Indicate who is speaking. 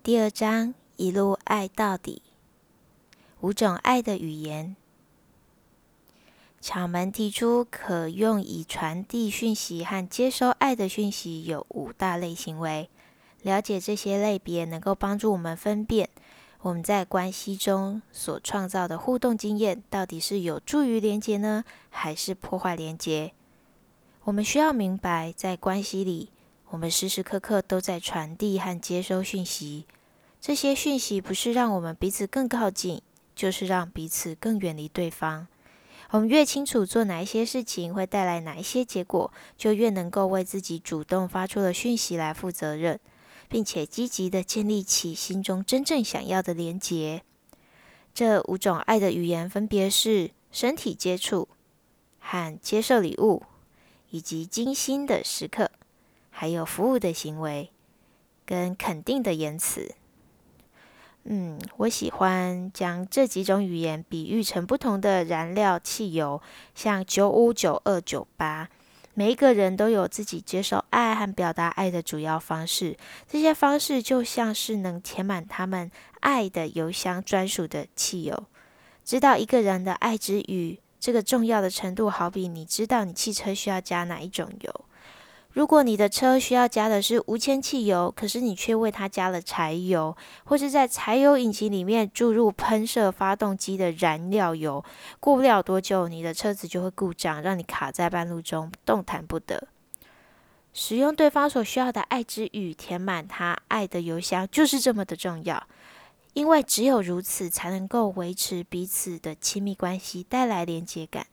Speaker 1: 第二章一路爱到底，五种爱的语言。巧门提出，可用以传递讯息和接收爱的讯息有五大类行为。了解这些类别，能够帮助我们分辨我们在关系中所创造的互动经验，到底是有助于连接呢，还是破坏连接？我们需要明白，在关系里，我们时时刻刻都在传递和接收讯息。这些讯息不是让我们彼此更靠近，就是让彼此更远离对方。我们越清楚做哪一些事情会带来哪一些结果，就越能够为自己主动发出的讯息来负责任，并且积极的建立起心中真正想要的连结。这五种爱的语言分别是身体接触、和接受礼物，以及精心的时刻，还有服务的行为，跟肯定的言辞。嗯，我喜欢将这几种语言比喻成不同的燃料汽油，像九五、九二、九八。每一个人都有自己接受爱和表达爱的主要方式，这些方式就像是能填满他们爱的油箱专属的汽油。知道一个人的爱之语，这个重要的程度，好比你知道你汽车需要加哪一种油。如果你的车需要加的是无铅汽油，可是你却为它加了柴油，或是在柴油引擎里面注入喷射发动机的燃料油，过不了多久，你的车子就会故障，让你卡在半路中，动弹不得。使用对方所需要的爱之语，填满他爱的油箱，就是这么的重要。因为只有如此，才能够维持彼此的亲密关系，带来连接感。